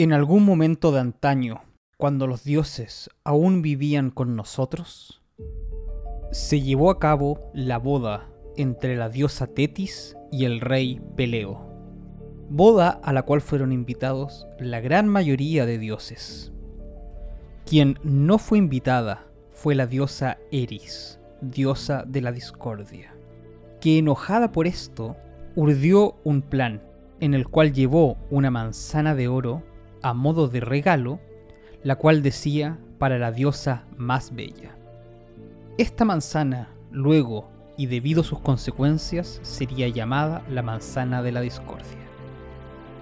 En algún momento de antaño, cuando los dioses aún vivían con nosotros, se llevó a cabo la boda entre la diosa Tetis y el rey Peleo. Boda a la cual fueron invitados la gran mayoría de dioses. Quien no fue invitada fue la diosa Eris, diosa de la discordia, que enojada por esto, urdió un plan en el cual llevó una manzana de oro a modo de regalo, la cual decía para la diosa más bella. Esta manzana, luego, y debido a sus consecuencias, sería llamada la manzana de la discordia.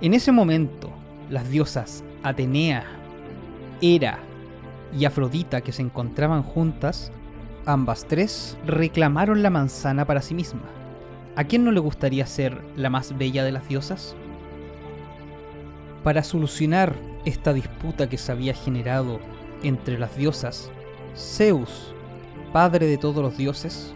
En ese momento, las diosas Atenea, Hera y Afrodita que se encontraban juntas, ambas tres reclamaron la manzana para sí misma. ¿A quién no le gustaría ser la más bella de las diosas? Para solucionar esta disputa que se había generado entre las diosas, Zeus, padre de todos los dioses,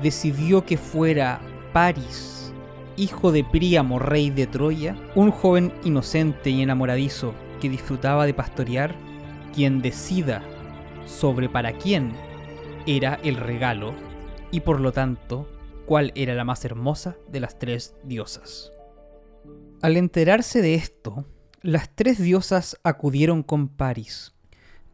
decidió que fuera Paris, hijo de Príamo, rey de Troya, un joven inocente y enamoradizo que disfrutaba de pastorear, quien decida sobre para quién era el regalo y por lo tanto cuál era la más hermosa de las tres diosas. Al enterarse de esto, las tres diosas acudieron con Paris,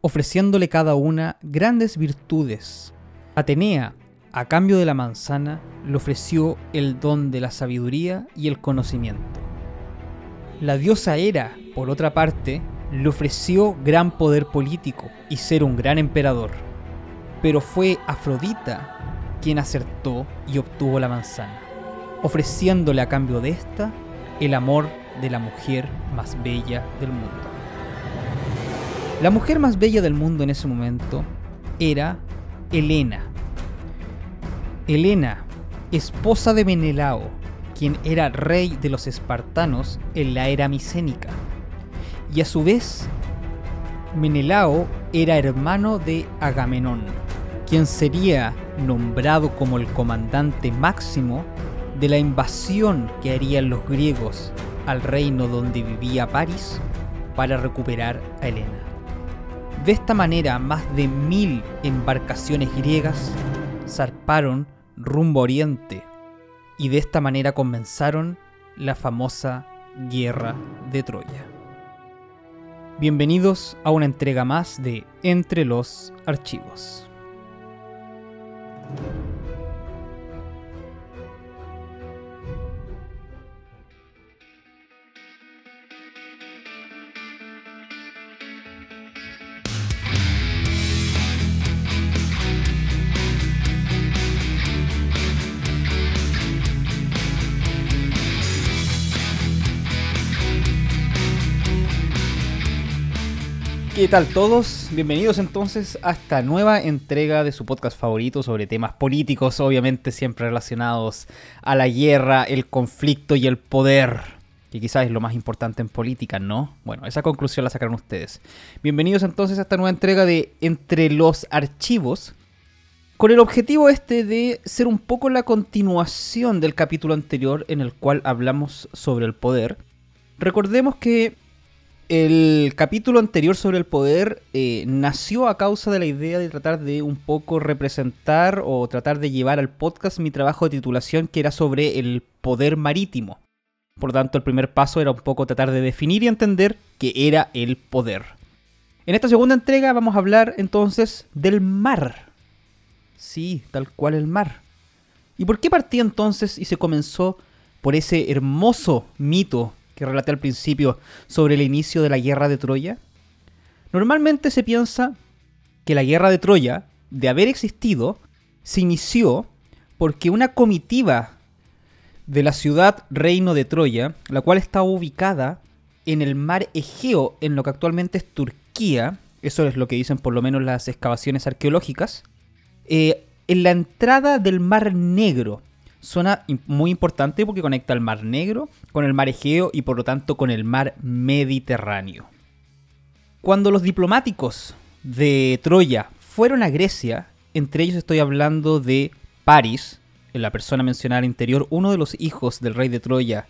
ofreciéndole cada una grandes virtudes. Atenea, a cambio de la manzana, le ofreció el don de la sabiduría y el conocimiento. La diosa Hera, por otra parte, le ofreció gran poder político y ser un gran emperador. Pero fue Afrodita quien acertó y obtuvo la manzana, ofreciéndole a cambio de esta el amor de la mujer más bella del mundo. La mujer más bella del mundo en ese momento era Helena. Helena, esposa de Menelao, quien era rey de los espartanos en la era micénica. Y a su vez, Menelao era hermano de Agamenón, quien sería nombrado como el comandante máximo de la invasión que harían los griegos al reino donde vivía París para recuperar a Helena. De esta manera, más de mil embarcaciones griegas zarparon rumbo a Oriente y de esta manera comenzaron la famosa Guerra de Troya. Bienvenidos a una entrega más de Entre los Archivos. ¿Qué tal todos? Bienvenidos entonces a esta nueva entrega de su podcast favorito sobre temas políticos, obviamente siempre relacionados a la guerra, el conflicto y el poder, que quizás es lo más importante en política, ¿no? Bueno, esa conclusión la sacaron ustedes. Bienvenidos entonces a esta nueva entrega de Entre los Archivos, con el objetivo este de ser un poco la continuación del capítulo anterior en el cual hablamos sobre el poder. Recordemos que el capítulo anterior sobre el poder eh, nació a causa de la idea de tratar de un poco representar o tratar de llevar al podcast mi trabajo de titulación que era sobre el poder marítimo. Por tanto, el primer paso era un poco tratar de definir y entender qué era el poder. En esta segunda entrega vamos a hablar entonces del mar. Sí, tal cual el mar. ¿Y por qué partía entonces y se comenzó por ese hermoso mito que relaté al principio sobre el inicio de la guerra de Troya? Normalmente se piensa que la guerra de Troya, de haber existido, se inició porque una comitiva de la ciudad reino de Troya, la cual estaba ubicada en el mar Egeo, en lo que actualmente es Turquía, eso es lo que dicen por lo menos las excavaciones arqueológicas, eh, en la entrada del mar Negro, zona muy importante porque conecta el Mar Negro con el Mar Egeo y por lo tanto con el Mar Mediterráneo. Cuando los diplomáticos de Troya fueron a Grecia, entre ellos estoy hablando de Paris, en la persona mencionada al interior, uno de los hijos del rey de Troya,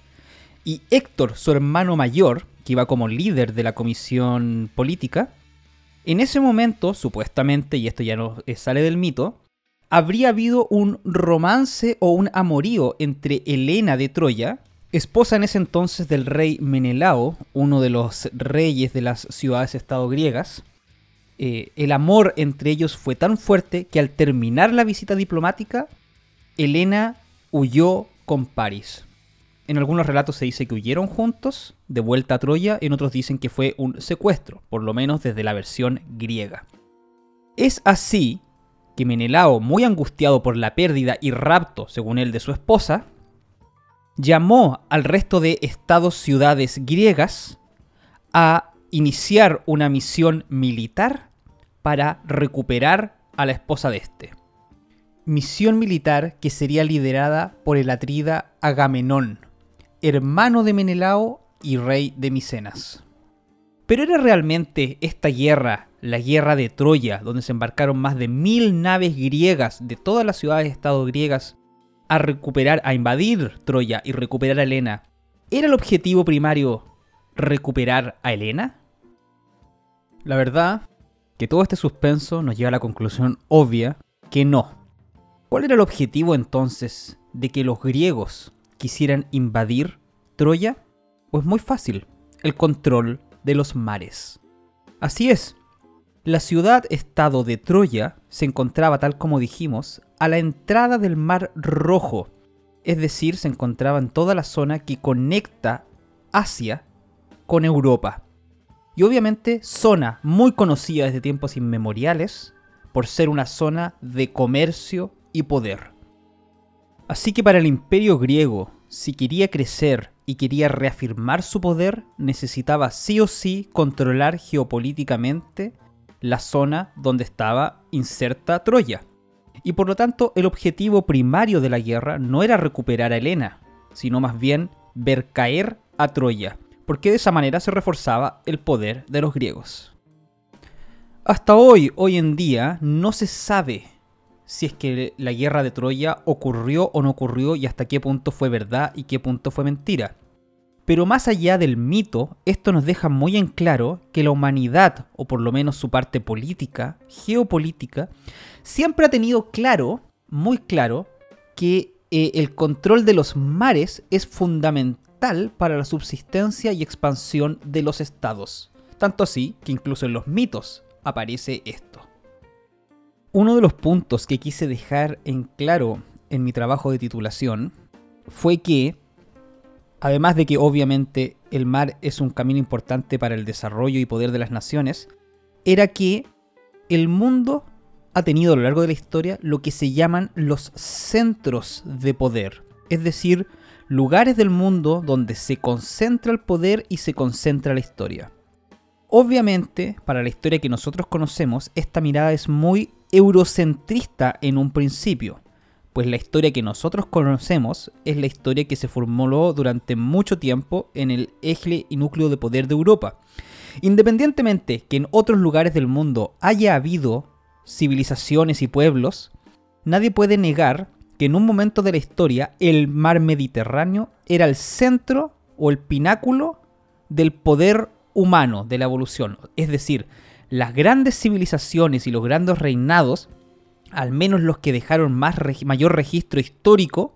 y Héctor, su hermano mayor, que iba como líder de la comisión política, en ese momento, supuestamente, y esto ya no eh, sale del mito, habría habido un romance o un amorío entre Helena de Troya, esposa en ese entonces del rey Menelao, uno de los reyes de las ciudades-estado griegas. Eh, el amor entre ellos fue tan fuerte que al terminar la visita diplomática, Helena huyó con París. En algunos relatos se dice que huyeron juntos, de vuelta a Troya, en otros dicen que fue un secuestro, por lo menos desde la versión griega. Es así que Menelao, muy angustiado por la pérdida y rapto, según él, de su esposa, llamó al resto de estados-ciudades griegas a iniciar una misión militar para recuperar a la esposa de este. Misión militar que sería liderada por el atrida Agamenón, hermano de Menelao y rey de Micenas. Pero era realmente esta guerra, la guerra de Troya, donde se embarcaron más de mil naves griegas de todas las ciudades-estado griegas a recuperar, a invadir Troya y recuperar a Helena. ¿Era el objetivo primario recuperar a Helena? La verdad que todo este suspenso nos lleva a la conclusión obvia que no. ¿Cuál era el objetivo entonces de que los griegos quisieran invadir Troya? Pues muy fácil, el control de los mares. Así es, la ciudad-estado de Troya se encontraba, tal como dijimos, a la entrada del Mar Rojo, es decir, se encontraba en toda la zona que conecta Asia con Europa. Y obviamente zona muy conocida desde tiempos inmemoriales por ser una zona de comercio y poder. Así que para el imperio griego, si quería crecer y quería reafirmar su poder, necesitaba sí o sí controlar geopolíticamente la zona donde estaba inserta Troya. Y por lo tanto el objetivo primario de la guerra no era recuperar a Helena, sino más bien ver caer a Troya, porque de esa manera se reforzaba el poder de los griegos. Hasta hoy, hoy en día, no se sabe si es que la guerra de Troya ocurrió o no ocurrió y hasta qué punto fue verdad y qué punto fue mentira. Pero más allá del mito, esto nos deja muy en claro que la humanidad, o por lo menos su parte política, geopolítica, siempre ha tenido claro, muy claro, que eh, el control de los mares es fundamental para la subsistencia y expansión de los estados. Tanto así que incluso en los mitos aparece esto. Uno de los puntos que quise dejar en claro en mi trabajo de titulación fue que, además de que obviamente el mar es un camino importante para el desarrollo y poder de las naciones, era que el mundo ha tenido a lo largo de la historia lo que se llaman los centros de poder, es decir, lugares del mundo donde se concentra el poder y se concentra la historia. Obviamente, para la historia que nosotros conocemos, esta mirada es muy eurocentrista en un principio, pues la historia que nosotros conocemos es la historia que se formuló durante mucho tiempo en el eje y núcleo de poder de Europa. Independientemente que en otros lugares del mundo haya habido civilizaciones y pueblos, nadie puede negar que en un momento de la historia el mar Mediterráneo era el centro o el pináculo del poder humano, de la evolución. Es decir, las grandes civilizaciones y los grandes reinados, al menos los que dejaron más mayor registro histórico,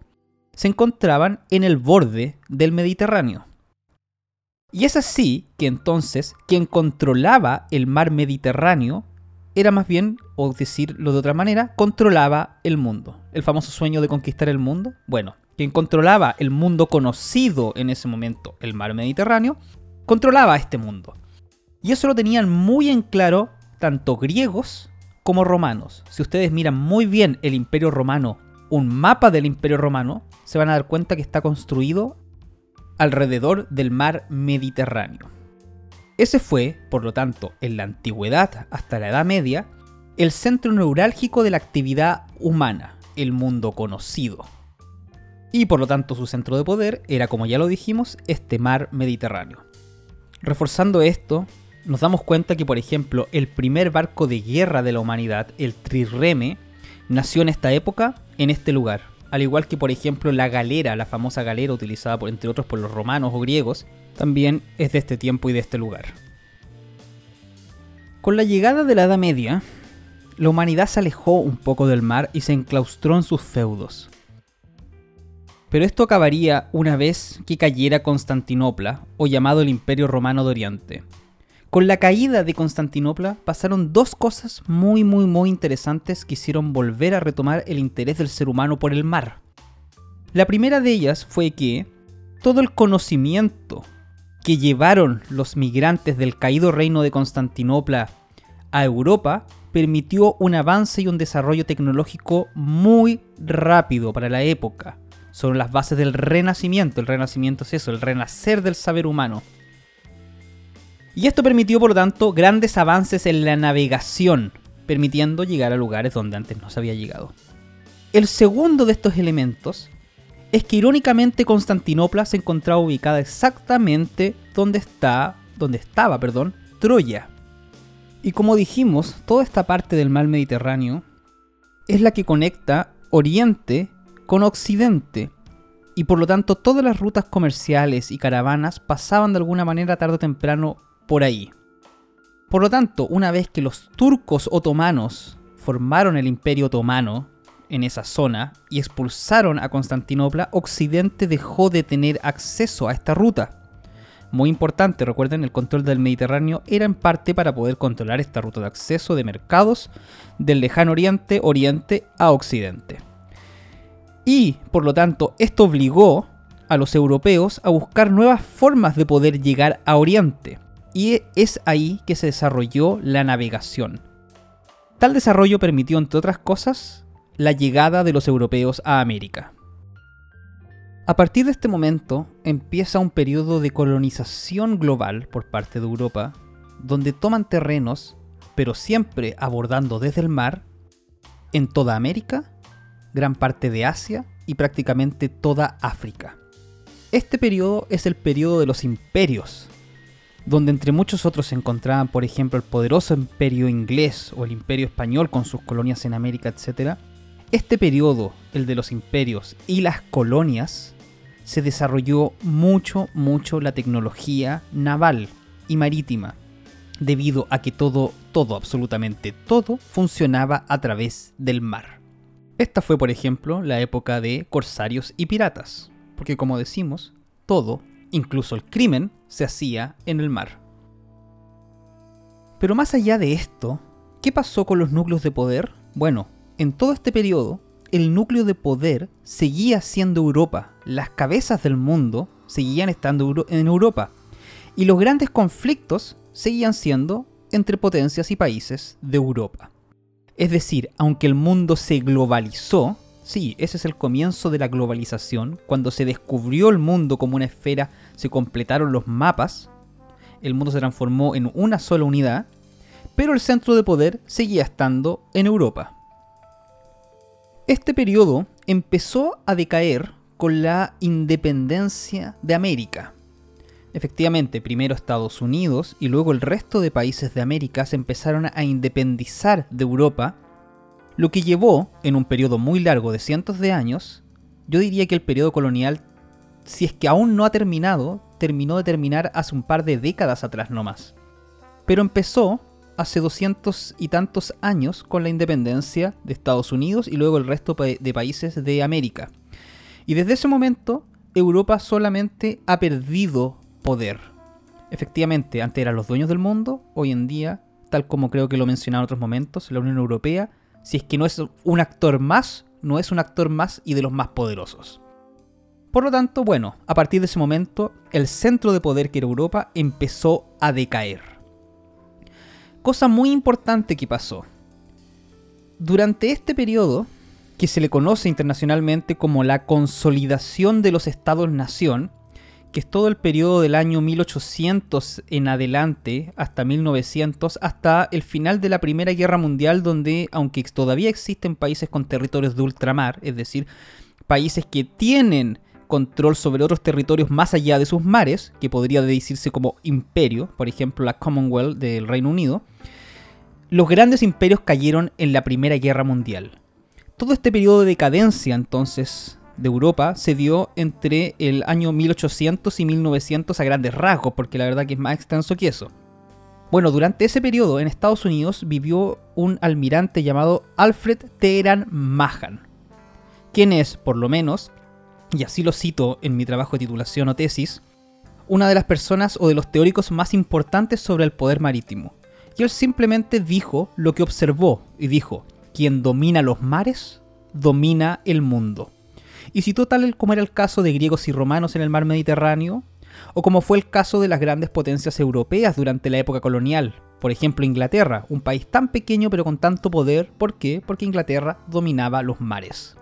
se encontraban en el borde del Mediterráneo. Y es así que entonces quien controlaba el mar Mediterráneo era más bien, o decirlo de otra manera, controlaba el mundo. El famoso sueño de conquistar el mundo. Bueno, quien controlaba el mundo conocido en ese momento, el mar Mediterráneo, controlaba este mundo. Y eso lo tenían muy en claro tanto griegos como romanos. Si ustedes miran muy bien el Imperio Romano, un mapa del Imperio Romano, se van a dar cuenta que está construido alrededor del mar Mediterráneo. Ese fue, por lo tanto, en la antigüedad hasta la Edad Media, el centro neurálgico de la actividad humana, el mundo conocido. Y por lo tanto su centro de poder era, como ya lo dijimos, este mar Mediterráneo. Reforzando esto, nos damos cuenta que, por ejemplo, el primer barco de guerra de la humanidad, el trireme, nació en esta época, en este lugar. Al igual que, por ejemplo, la galera, la famosa galera utilizada, por, entre otros, por los romanos o griegos, también es de este tiempo y de este lugar. Con la llegada de la Edad Media, la humanidad se alejó un poco del mar y se enclaustró en sus feudos. Pero esto acabaría una vez que cayera Constantinopla, o llamado el Imperio Romano de Oriente. Con la caída de Constantinopla pasaron dos cosas muy muy muy interesantes que hicieron volver a retomar el interés del ser humano por el mar. La primera de ellas fue que todo el conocimiento que llevaron los migrantes del caído reino de Constantinopla a Europa permitió un avance y un desarrollo tecnológico muy rápido para la época. Son las bases del renacimiento. El renacimiento es eso, el renacer del saber humano. Y esto permitió, por lo tanto, grandes avances en la navegación, permitiendo llegar a lugares donde antes no se había llegado. El segundo de estos elementos es que irónicamente Constantinopla se encontraba ubicada exactamente donde está, donde estaba, perdón, Troya. Y como dijimos, toda esta parte del mar Mediterráneo es la que conecta Oriente con Occidente. Y por lo tanto todas las rutas comerciales y caravanas pasaban de alguna manera tarde o temprano por ahí. Por lo tanto, una vez que los turcos otomanos formaron el imperio otomano, en esa zona y expulsaron a Constantinopla, Occidente dejó de tener acceso a esta ruta. Muy importante, recuerden, el control del Mediterráneo era en parte para poder controlar esta ruta de acceso de mercados del lejano oriente, oriente a occidente. Y, por lo tanto, esto obligó a los europeos a buscar nuevas formas de poder llegar a oriente. Y es ahí que se desarrolló la navegación. Tal desarrollo permitió, entre otras cosas, la llegada de los europeos a América. A partir de este momento empieza un periodo de colonización global por parte de Europa, donde toman terrenos, pero siempre abordando desde el mar, en toda América, gran parte de Asia y prácticamente toda África. Este periodo es el periodo de los imperios, donde entre muchos otros se encontraban, por ejemplo, el poderoso imperio inglés o el imperio español con sus colonias en América, etc., este periodo, el de los imperios y las colonias, se desarrolló mucho, mucho la tecnología naval y marítima, debido a que todo, todo, absolutamente todo, funcionaba a través del mar. Esta fue, por ejemplo, la época de corsarios y piratas, porque como decimos, todo, incluso el crimen, se hacía en el mar. Pero más allá de esto, ¿qué pasó con los núcleos de poder? Bueno, en todo este periodo, el núcleo de poder seguía siendo Europa, las cabezas del mundo seguían estando en Europa, y los grandes conflictos seguían siendo entre potencias y países de Europa. Es decir, aunque el mundo se globalizó, sí, ese es el comienzo de la globalización, cuando se descubrió el mundo como una esfera, se completaron los mapas, el mundo se transformó en una sola unidad, pero el centro de poder seguía estando en Europa. Este periodo empezó a decaer con la independencia de América. Efectivamente, primero Estados Unidos y luego el resto de países de América se empezaron a independizar de Europa, lo que llevó, en un periodo muy largo de cientos de años, yo diría que el periodo colonial, si es que aún no ha terminado, terminó de terminar hace un par de décadas atrás nomás. Pero empezó hace doscientos y tantos años con la independencia de Estados Unidos y luego el resto de países de América. Y desde ese momento, Europa solamente ha perdido poder. Efectivamente, antes eran los dueños del mundo, hoy en día, tal como creo que lo mencionaba en otros momentos, la Unión Europea, si es que no es un actor más, no es un actor más y de los más poderosos. Por lo tanto, bueno, a partir de ese momento, el centro de poder que era Europa empezó a decaer cosa muy importante que pasó. Durante este periodo, que se le conoce internacionalmente como la consolidación de los estados-nación, que es todo el periodo del año 1800 en adelante hasta 1900, hasta el final de la Primera Guerra Mundial, donde, aunque todavía existen países con territorios de ultramar, es decir, países que tienen control sobre otros territorios más allá de sus mares, que podría decirse como imperio, por ejemplo la Commonwealth del Reino Unido, los grandes imperios cayeron en la Primera Guerra Mundial. Todo este periodo de decadencia entonces de Europa se dio entre el año 1800 y 1900 a grandes rasgos, porque la verdad que es más extenso que eso. Bueno, durante ese periodo en Estados Unidos vivió un almirante llamado Alfred Teheran Mahan, quien es, por lo menos, y así lo cito en mi trabajo de titulación o tesis, una de las personas o de los teóricos más importantes sobre el poder marítimo. Y él simplemente dijo lo que observó y dijo, quien domina los mares, domina el mundo. Y citó tal como era el caso de griegos y romanos en el mar Mediterráneo, o como fue el caso de las grandes potencias europeas durante la época colonial. Por ejemplo, Inglaterra, un país tan pequeño pero con tanto poder. ¿Por qué? Porque Inglaterra dominaba los mares.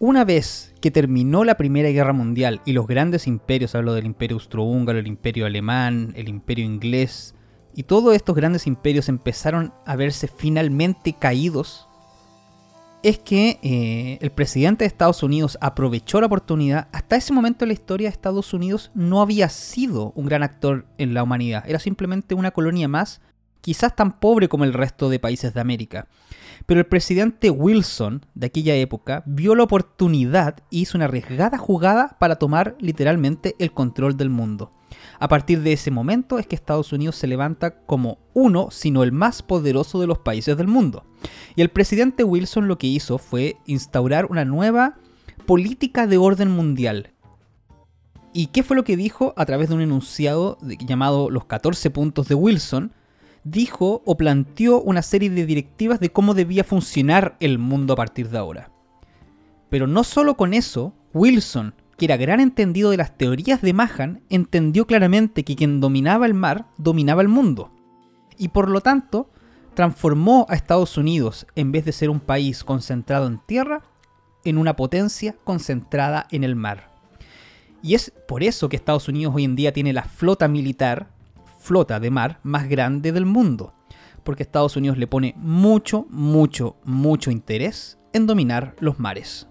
Una vez que terminó la Primera Guerra Mundial y los grandes imperios, hablo del Imperio Austrohúngaro, el Imperio Alemán, el Imperio Inglés, y todos estos grandes imperios empezaron a verse finalmente caídos es que eh, el presidente de Estados Unidos aprovechó la oportunidad. Hasta ese momento en la historia Estados Unidos no había sido un gran actor en la humanidad. Era simplemente una colonia más, quizás tan pobre como el resto de países de América. Pero el presidente Wilson de aquella época vio la oportunidad y hizo una arriesgada jugada para tomar literalmente el control del mundo. A partir de ese momento es que Estados Unidos se levanta como uno, sino el más poderoso de los países del mundo. Y el presidente Wilson lo que hizo fue instaurar una nueva política de orden mundial. ¿Y qué fue lo que dijo a través de un enunciado llamado los 14 puntos de Wilson? Dijo o planteó una serie de directivas de cómo debía funcionar el mundo a partir de ahora. Pero no solo con eso, Wilson que era gran entendido de las teorías de Mahan, entendió claramente que quien dominaba el mar dominaba el mundo. Y por lo tanto, transformó a Estados Unidos, en vez de ser un país concentrado en tierra, en una potencia concentrada en el mar. Y es por eso que Estados Unidos hoy en día tiene la flota militar, flota de mar, más grande del mundo. Porque Estados Unidos le pone mucho, mucho, mucho interés en dominar los mares.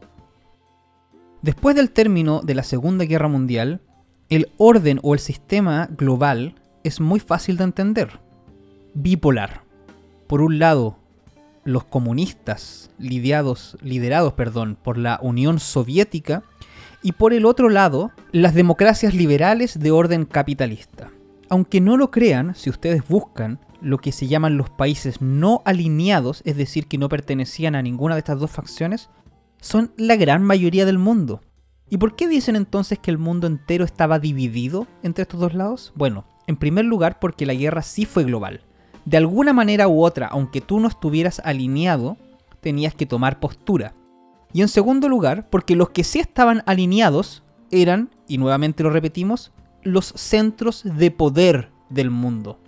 Después del término de la Segunda Guerra Mundial, el orden o el sistema global es muy fácil de entender. Bipolar. Por un lado, los comunistas liderados, liderados perdón, por la Unión Soviética y por el otro lado, las democracias liberales de orden capitalista. Aunque no lo crean, si ustedes buscan lo que se llaman los países no alineados, es decir, que no pertenecían a ninguna de estas dos facciones, son la gran mayoría del mundo. ¿Y por qué dicen entonces que el mundo entero estaba dividido entre estos dos lados? Bueno, en primer lugar porque la guerra sí fue global. De alguna manera u otra, aunque tú no estuvieras alineado, tenías que tomar postura. Y en segundo lugar, porque los que sí estaban alineados eran, y nuevamente lo repetimos, los centros de poder del mundo.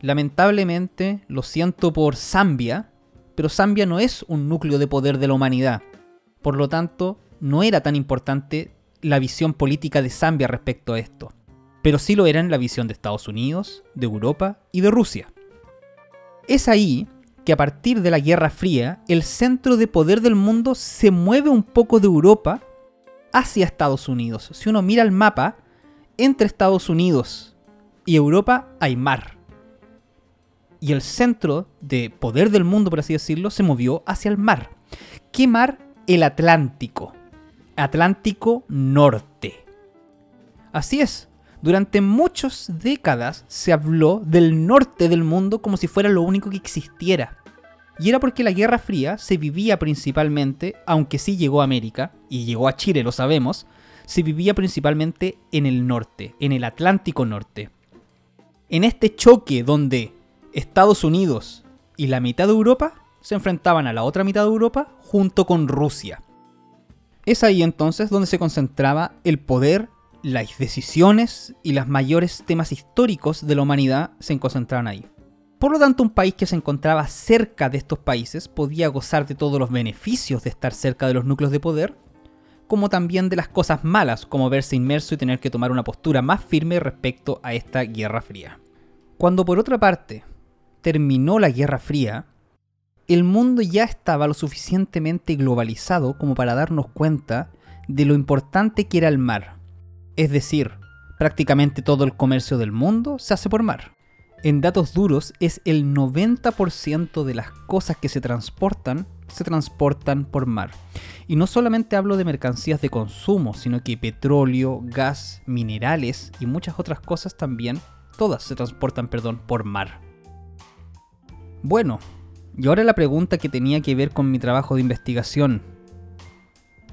Lamentablemente, lo siento por Zambia, pero Zambia no es un núcleo de poder de la humanidad. Por lo tanto, no era tan importante la visión política de Zambia respecto a esto. Pero sí lo era en la visión de Estados Unidos, de Europa y de Rusia. Es ahí que a partir de la Guerra Fría, el centro de poder del mundo se mueve un poco de Europa hacia Estados Unidos. Si uno mira el mapa, entre Estados Unidos y Europa hay mar y el centro de poder del mundo, por así decirlo, se movió hacia el mar. ¿Qué mar? El Atlántico. Atlántico Norte. Así es, durante muchas décadas se habló del norte del mundo como si fuera lo único que existiera. Y era porque la Guerra Fría se vivía principalmente, aunque sí llegó a América, y llegó a Chile, lo sabemos, se vivía principalmente en el norte, en el Atlántico Norte. En este choque donde Estados Unidos y la mitad de Europa se enfrentaban a la otra mitad de Europa junto con Rusia. Es ahí entonces donde se concentraba el poder, las decisiones y los mayores temas históricos de la humanidad se concentraban ahí. Por lo tanto, un país que se encontraba cerca de estos países podía gozar de todos los beneficios de estar cerca de los núcleos de poder, como también de las cosas malas, como verse inmerso y tener que tomar una postura más firme respecto a esta Guerra Fría. Cuando por otra parte, terminó la Guerra Fría, el mundo ya estaba lo suficientemente globalizado como para darnos cuenta de lo importante que era el mar. Es decir, prácticamente todo el comercio del mundo se hace por mar. En datos duros es el 90% de las cosas que se transportan se transportan por mar. Y no solamente hablo de mercancías de consumo, sino que petróleo, gas, minerales y muchas otras cosas también, todas se transportan, perdón, por mar. Bueno, y ahora la pregunta que tenía que ver con mi trabajo de investigación.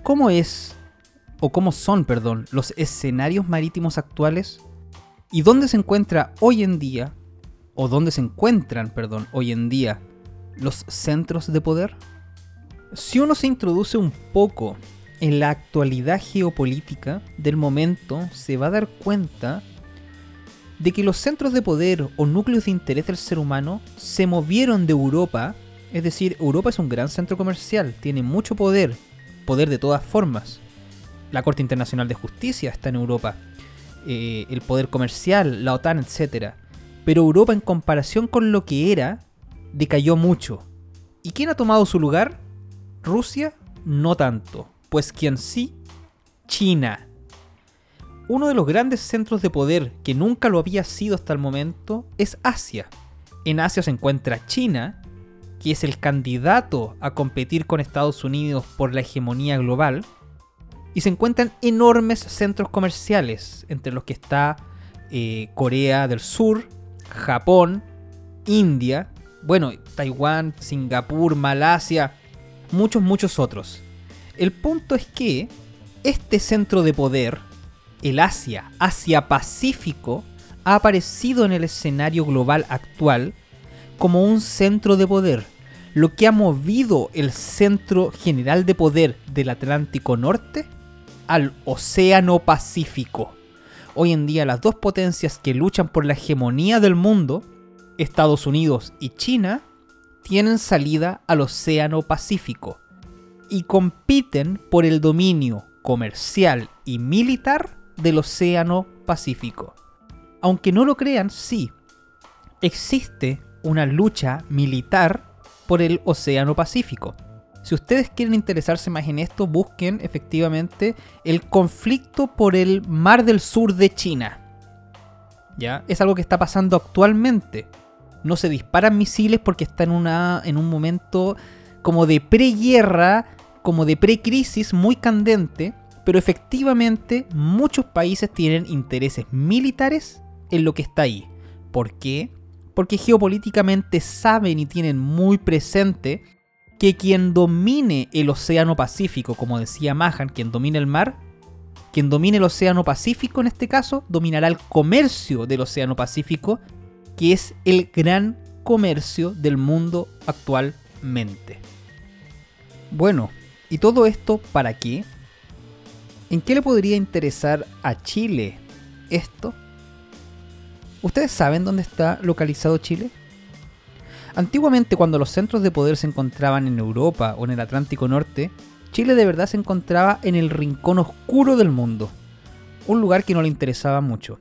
¿Cómo es, o cómo son, perdón, los escenarios marítimos actuales? ¿Y dónde se encuentra hoy en día, o dónde se encuentran, perdón, hoy en día, los centros de poder? Si uno se introduce un poco en la actualidad geopolítica del momento, se va a dar cuenta de que los centros de poder o núcleos de interés del ser humano se movieron de Europa, es decir, Europa es un gran centro comercial, tiene mucho poder, poder de todas formas. La Corte Internacional de Justicia está en Europa, eh, el poder comercial, la OTAN, etc. Pero Europa en comparación con lo que era, decayó mucho. ¿Y quién ha tomado su lugar? Rusia, no tanto. Pues quien sí, China uno de los grandes centros de poder que nunca lo había sido hasta el momento es Asia. En Asia se encuentra China, que es el candidato a competir con Estados Unidos por la hegemonía global, y se encuentran enormes centros comerciales, entre los que está eh, Corea del Sur, Japón, India, bueno, Taiwán, Singapur, Malasia, muchos, muchos otros. El punto es que este centro de poder el Asia, Asia-Pacífico, ha aparecido en el escenario global actual como un centro de poder, lo que ha movido el centro general de poder del Atlántico Norte al Océano Pacífico. Hoy en día las dos potencias que luchan por la hegemonía del mundo, Estados Unidos y China, tienen salida al Océano Pacífico y compiten por el dominio comercial y militar del Océano Pacífico. Aunque no lo crean, sí, existe una lucha militar por el Océano Pacífico. Si ustedes quieren interesarse más en esto, busquen efectivamente el conflicto por el Mar del Sur de China. ¿Ya? Es algo que está pasando actualmente. No se disparan misiles porque está en, una, en un momento como de preguerra, como de precrisis muy candente pero efectivamente muchos países tienen intereses militares en lo que está ahí. ¿Por qué? Porque geopolíticamente saben y tienen muy presente que quien domine el Océano Pacífico, como decía Mahan, quien domine el mar, quien domine el Océano Pacífico en este caso, dominará el comercio del Océano Pacífico, que es el gran comercio del mundo actualmente. Bueno, ¿y todo esto para qué? ¿En qué le podría interesar a Chile esto? ¿Ustedes saben dónde está localizado Chile? Antiguamente cuando los centros de poder se encontraban en Europa o en el Atlántico Norte, Chile de verdad se encontraba en el rincón oscuro del mundo, un lugar que no le interesaba mucho.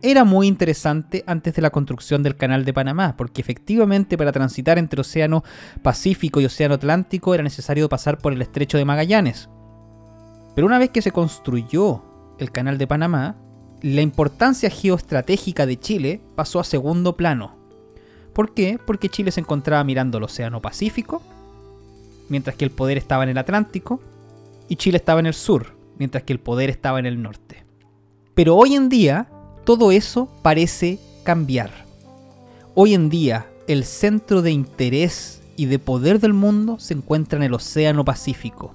Era muy interesante antes de la construcción del Canal de Panamá, porque efectivamente para transitar entre Océano Pacífico y Océano Atlántico era necesario pasar por el Estrecho de Magallanes. Pero una vez que se construyó el Canal de Panamá, la importancia geoestratégica de Chile pasó a segundo plano. ¿Por qué? Porque Chile se encontraba mirando el Océano Pacífico, mientras que el poder estaba en el Atlántico, y Chile estaba en el sur, mientras que el poder estaba en el norte. Pero hoy en día, todo eso parece cambiar. Hoy en día, el centro de interés y de poder del mundo se encuentra en el Océano Pacífico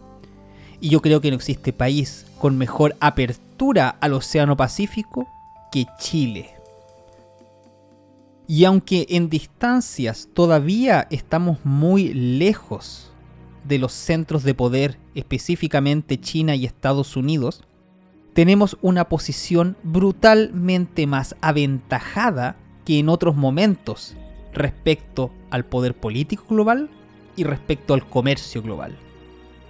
y yo creo que no existe país con mejor apertura al Océano Pacífico que Chile. Y aunque en distancias todavía estamos muy lejos de los centros de poder, específicamente China y Estados Unidos, tenemos una posición brutalmente más aventajada que en otros momentos respecto al poder político global y respecto al comercio global.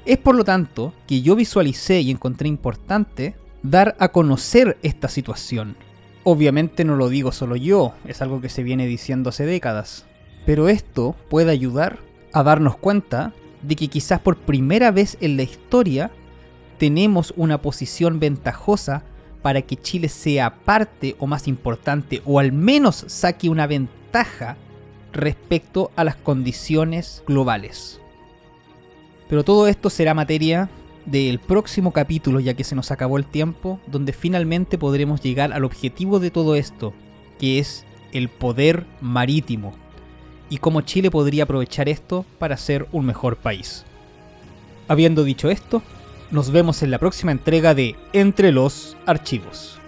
Es por lo tanto que yo visualicé y encontré importante dar a conocer esta situación. Obviamente no lo digo solo yo, es algo que se viene diciendo hace décadas. Pero esto puede ayudar a darnos cuenta de que quizás por primera vez en la historia tenemos una posición ventajosa para que Chile sea parte o más importante o al menos saque una ventaja respecto a las condiciones globales. Pero todo esto será materia del próximo capítulo, ya que se nos acabó el tiempo, donde finalmente podremos llegar al objetivo de todo esto, que es el poder marítimo, y cómo Chile podría aprovechar esto para ser un mejor país. Habiendo dicho esto, nos vemos en la próxima entrega de Entre los Archivos.